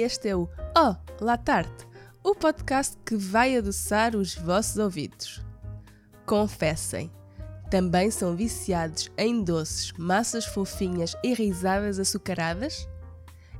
este é o Oh, La Tarte, o podcast que vai adoçar os vossos ouvidos. Confessem, também são viciados em doces, massas fofinhas e risadas açucaradas?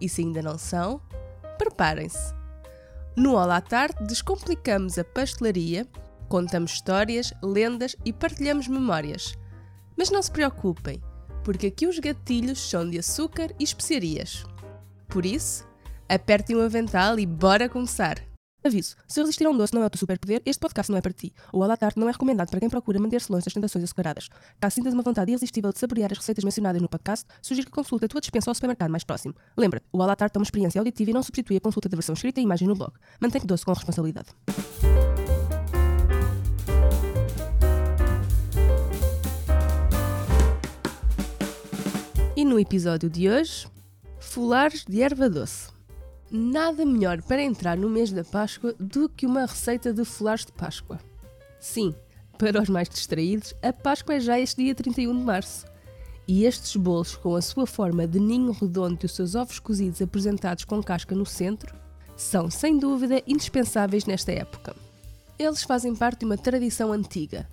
E se ainda não são, preparem-se. No Olá Tarte descomplicamos a pastelaria, contamos histórias, lendas e partilhamos memórias. Mas não se preocupem, porque aqui os gatilhos são de açúcar e especiarias. Por isso, apertem o avental e bora começar! Aviso: se resistir a um doce não é o teu superpoder, este podcast não é para ti. O à não é recomendado para quem procura manter-se longe das tentações açucaradas. Caso sintas uma vontade irresistível de saborear as receitas mencionadas no podcast, sugiro que consulte a tua dispensa ao supermercado mais próximo. Lembra-te, o à é uma experiência auditiva e não substitui a consulta da versão escrita e imagem no blog. Mantém-te doce com responsabilidade. E no episódio de hoje, folares de erva doce. Nada melhor para entrar no mês da Páscoa do que uma receita de folares de Páscoa. Sim, para os mais distraídos, a Páscoa é já este dia 31 de março. E estes bolos, com a sua forma de ninho redondo e os seus ovos cozidos apresentados com casca no centro, são sem dúvida indispensáveis nesta época. Eles fazem parte de uma tradição antiga.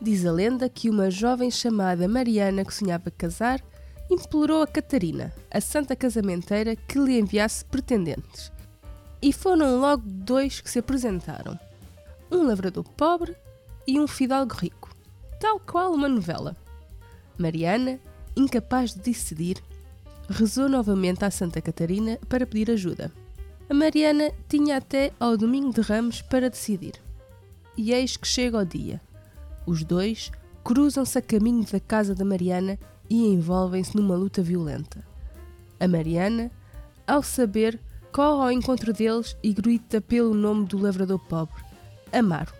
Diz a lenda que uma jovem chamada Mariana que sonhava casar implorou a Catarina, a santa casamenteira, que lhe enviasse pretendentes. E foram logo dois que se apresentaram: um lavrador pobre e um fidalgo rico, tal qual uma novela. Mariana, incapaz de decidir, rezou novamente à Santa Catarina para pedir ajuda. A Mariana tinha até ao domingo de Ramos para decidir. E eis que chega o dia. Os dois cruzam-se a caminho da casa da Mariana e envolvem-se numa luta violenta. A Mariana, ao saber, corre ao encontro deles e grita pelo nome do lavrador pobre, Amaro,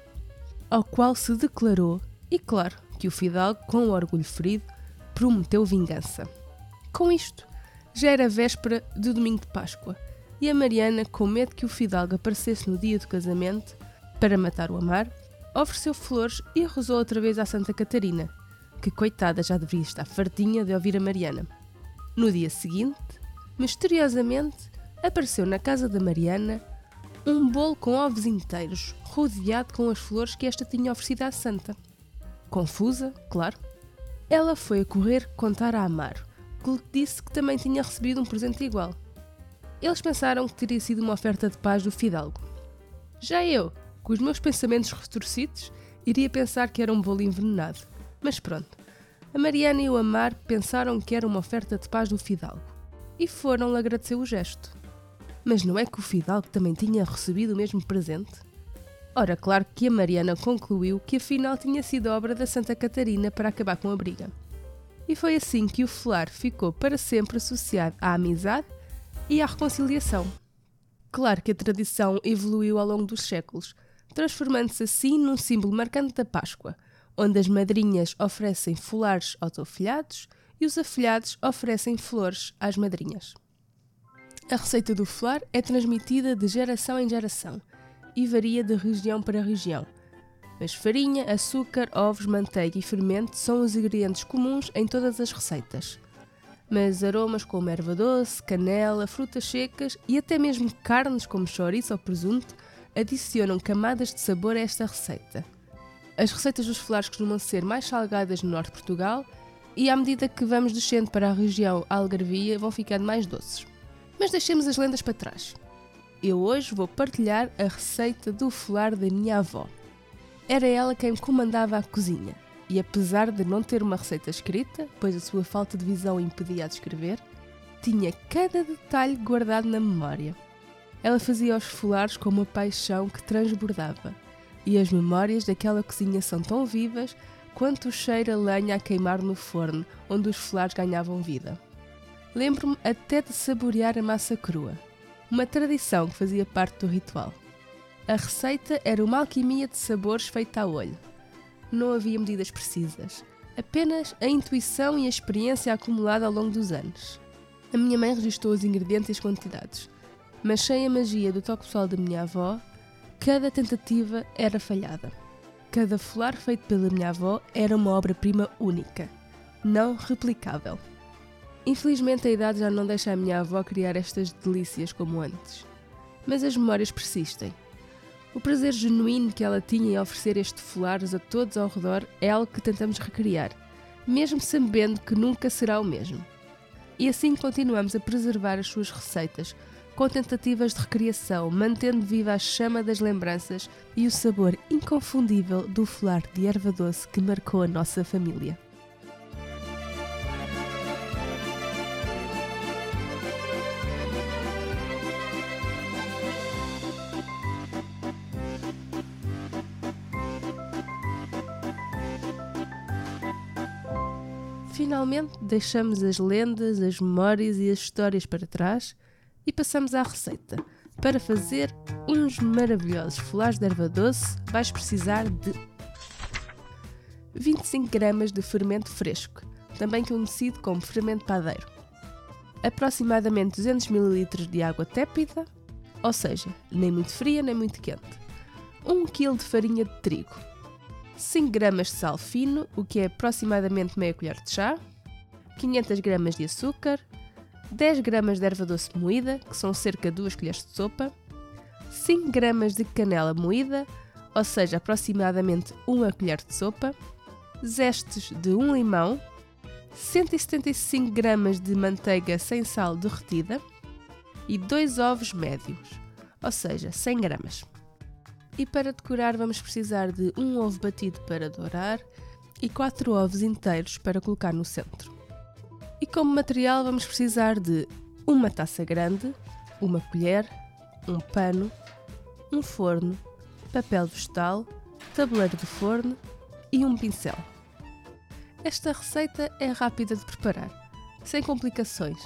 ao qual se declarou, e claro que o fidalgo, com o orgulho ferido, prometeu vingança. Com isto, já era véspera de domingo de Páscoa, e a Mariana, com medo que o fidalgo aparecesse no dia do casamento para matar o Amaro, ofereceu flores e rezou outra vez à Santa Catarina, que coitada já deveria estar fartinha de ouvir a Mariana. No dia seguinte, misteriosamente, apareceu na casa da Mariana um bolo com ovos inteiros, rodeado com as flores que esta tinha oferecido à santa. Confusa, claro, ela foi a correr contar a Amaro, que lhe disse que também tinha recebido um presente igual. Eles pensaram que teria sido uma oferta de paz do fidalgo. Já eu, com os meus pensamentos retorcidos, iria pensar que era um bolo envenenado. Mas pronto, a Mariana e o Amar pensaram que era uma oferta de paz do Fidalgo e foram-lhe agradecer o gesto. Mas não é que o Fidalgo também tinha recebido o mesmo presente? Ora, claro que a Mariana concluiu que afinal tinha sido obra da Santa Catarina para acabar com a briga. E foi assim que o folar ficou para sempre associado à amizade e à reconciliação. Claro que a tradição evoluiu ao longo dos séculos, transformando-se assim num símbolo marcante da Páscoa, onde as madrinhas oferecem folares aos afilhados e os afilhados oferecem flores às madrinhas. A receita do folar é transmitida de geração em geração e varia de região para região. Mas farinha, açúcar, ovos, manteiga e fermento são os ingredientes comuns em todas as receitas. Mas aromas como erva doce, canela, frutas secas e até mesmo carnes como chouriço ou presunto adicionam camadas de sabor a esta receita. As receitas dos folares costumam ser mais salgadas no norte de Portugal e à medida que vamos descendo para a região Algarvia vão ficando mais doces. Mas deixemos as lendas para trás. Eu hoje vou partilhar a receita do folar da minha avó. Era ela quem comandava a cozinha e apesar de não ter uma receita escrita, pois a sua falta de visão impedia de escrever, tinha cada detalhe guardado na memória. Ela fazia os folares com uma paixão que transbordava e as memórias daquela cozinha são tão vivas quanto o cheiro a lenha a queimar no forno onde os folares ganhavam vida. Lembro-me até de saborear a massa crua, uma tradição que fazia parte do ritual. A receita era uma alquimia de sabores feita a olho. Não havia medidas precisas, apenas a intuição e a experiência acumulada ao longo dos anos. A minha mãe registrou os ingredientes e as quantidades, mas sem a magia do toque pessoal da minha avó, Cada tentativa era falhada. Cada folar feito pela minha avó era uma obra-prima única, não replicável. Infelizmente a idade já não deixa a minha avó criar estas delícias como antes. Mas as memórias persistem. O prazer genuíno que ela tinha em oferecer este folares a todos ao redor é algo que tentamos recriar, mesmo sabendo que nunca será o mesmo. E assim continuamos a preservar as suas receitas, com tentativas de recriação, mantendo viva a chama das lembranças e o sabor inconfundível do folar de erva doce que marcou a nossa família. Finalmente deixamos as lendas, as memórias e as histórias para trás e passamos à receita. Para fazer uns maravilhosos folares de erva doce, vais precisar de 25 gramas de fermento fresco, também conhecido como fermento padeiro, aproximadamente 200 ml de água tépida, ou seja, nem muito fria nem muito quente, 1 kg de farinha de trigo, 5 gramas de sal fino, o que é aproximadamente meia colher de chá, 500 gramas de açúcar, 10 gramas de erva doce moída, que são cerca de 2 colheres de sopa, 5 gramas de canela moída, ou seja, aproximadamente 1 colher de sopa, zestes de um limão, 175 gramas de manteiga sem sal derretida e 2 ovos médios, ou seja, 100 gramas. E para decorar vamos precisar de um ovo batido para dourar e 4 ovos inteiros para colocar no centro. E como material vamos precisar de uma taça grande, uma colher, um pano, um forno, papel vegetal, tabuleiro de forno e um pincel. Esta receita é rápida de preparar, sem complicações.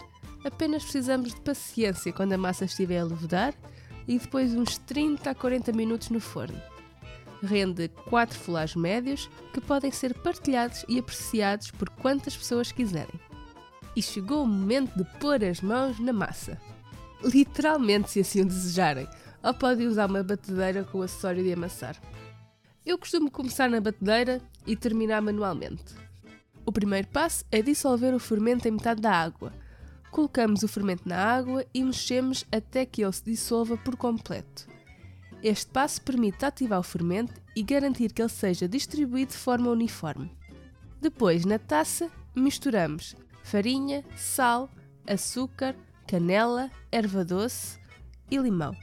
Apenas precisamos de paciência quando a massa estiver a levedar e depois uns 30 a 40 minutos no forno. Rende 4 folares médios que podem ser partilhados e apreciados por quantas pessoas quiserem e chegou o momento de pôr as mãos na massa. Literalmente, se assim o desejarem, ou podem usar uma batedeira com o acessório de amassar. Eu costumo começar na batedeira e terminar manualmente. O primeiro passo é dissolver o fermento em metade da água. Colocamos o fermento na água e mexemos até que ele se dissolva por completo. Este passo permite ativar o fermento e garantir que ele seja distribuído de forma uniforme. Depois, na taça, misturamos farinha, sal, açúcar, canela, erva doce e limão.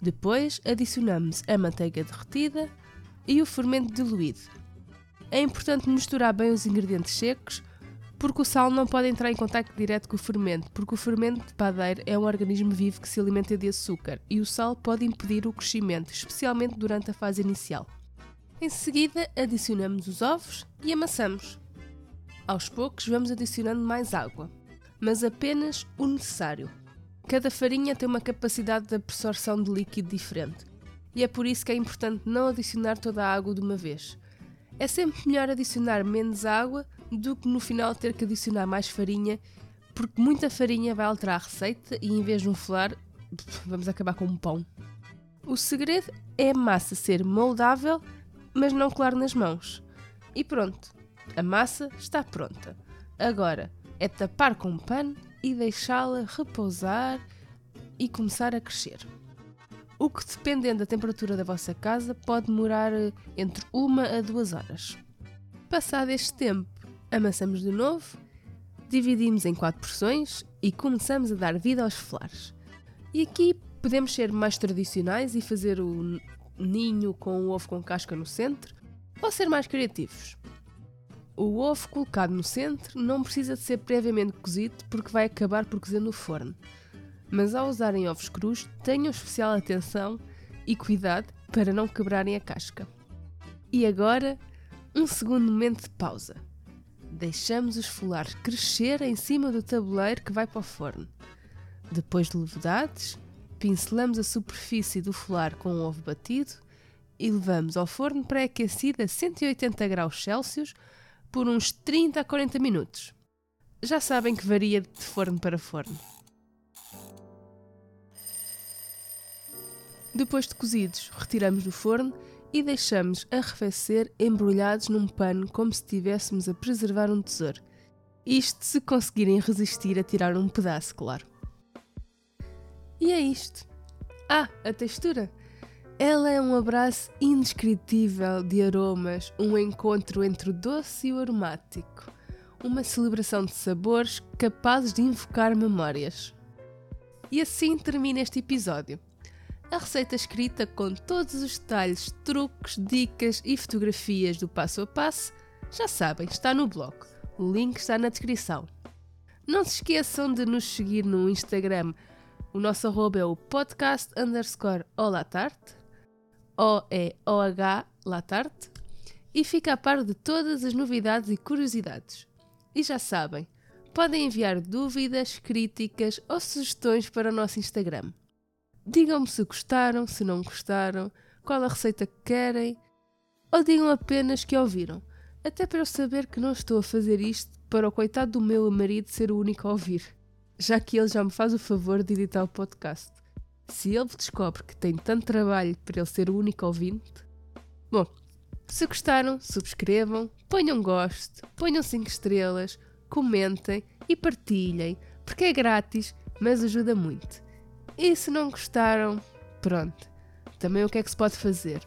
Depois adicionamos a manteiga derretida e o fermento diluído. É importante misturar bem os ingredientes secos, porque o sal não pode entrar em contato direto com o fermento, porque o fermento de padeiro é um organismo vivo que se alimenta de açúcar e o sal pode impedir o crescimento, especialmente durante a fase inicial. Em seguida, adicionamos os ovos e amassamos. Aos poucos vamos adicionando mais água, mas apenas o necessário. Cada farinha tem uma capacidade de absorção de líquido diferente e é por isso que é importante não adicionar toda a água de uma vez. É sempre melhor adicionar menos água do que no final ter que adicionar mais farinha, porque muita farinha vai alterar a receita e em vez de um folar, vamos acabar com um pão. O segredo é a massa ser moldável, mas não colar nas mãos. E pronto, a massa está pronta. Agora é tapar com um pano e deixá-la repousar e começar a crescer. O que, dependendo da temperatura da vossa casa, pode demorar eh, entre uma a duas horas. Passado este tempo, amassamos de novo, dividimos em quatro porções e começamos a dar vida aos flares. E aqui podemos ser mais tradicionais e fazer o ninho com o ovo com casca no centro, ou ser mais criativos. O ovo colocado no centro não precisa de ser previamente cozido porque vai acabar por cozer no forno. Mas ao usarem ovos crus, tenham especial atenção e cuidado para não quebrarem a casca. E agora, um segundo momento de pausa. Deixamos os folares crescer em cima do tabuleiro que vai para o forno. Depois de levedades, pincelamos a superfície do folar com o ovo batido e levamos ao forno pré-aquecido a 180 graus Celsius por uns 30 a 40 minutos. Já sabem que varia de forno para forno. Depois de cozidos, retiramos do forno e deixamos arrefecer embrulhados num pano como se estivéssemos a preservar um tesouro. Isto se conseguirem resistir a tirar um pedaço, claro. E é isto. Ah, a textura. Ela é um abraço indescritível de aromas, um encontro entre o doce e o aromático, uma celebração de sabores capazes de invocar memórias. E assim termina este episódio. A receita escrita com todos os detalhes, truques, dicas e fotografias do passo a passo, já sabem, está no blog. O link está na descrição. Não se esqueçam de nos seguir no Instagram o nosso arroba é o podcast underscore olatarte, O-E-O-H latarte, e fica a par de todas as novidades e curiosidades. E já sabem, podem enviar dúvidas, críticas ou sugestões para o nosso Instagram. Digam-me se gostaram, se não gostaram, qual a receita que querem, ou digam apenas que ouviram, até para eu saber que não estou a fazer isto para o coitado do meu marido ser o único a ouvir já que ele já me faz o favor de editar o podcast. Se ele descobre que tem tanto trabalho para ele ser o único ouvinte. Bom, se gostaram, subscrevam, ponham gosto, ponham 5 estrelas, comentem e partilhem, porque é grátis, mas ajuda muito. E se não gostaram, pronto. Também o que é que se pode fazer?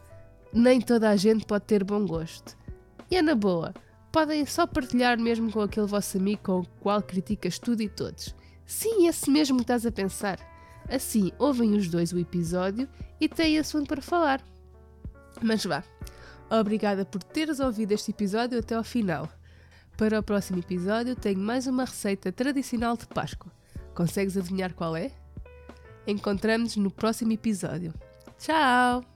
Nem toda a gente pode ter bom gosto. E é na boa, podem só partilhar mesmo com aquele vosso amigo com o qual criticas tudo e todos. Sim, esse mesmo que estás a pensar. Assim, ouvem os dois o episódio e têm assunto para falar. Mas vá. Obrigada por teres ouvido este episódio até ao final. Para o próximo episódio tenho mais uma receita tradicional de Páscoa. Consegues adivinhar qual é? Encontramos-nos no próximo episódio. Tchau!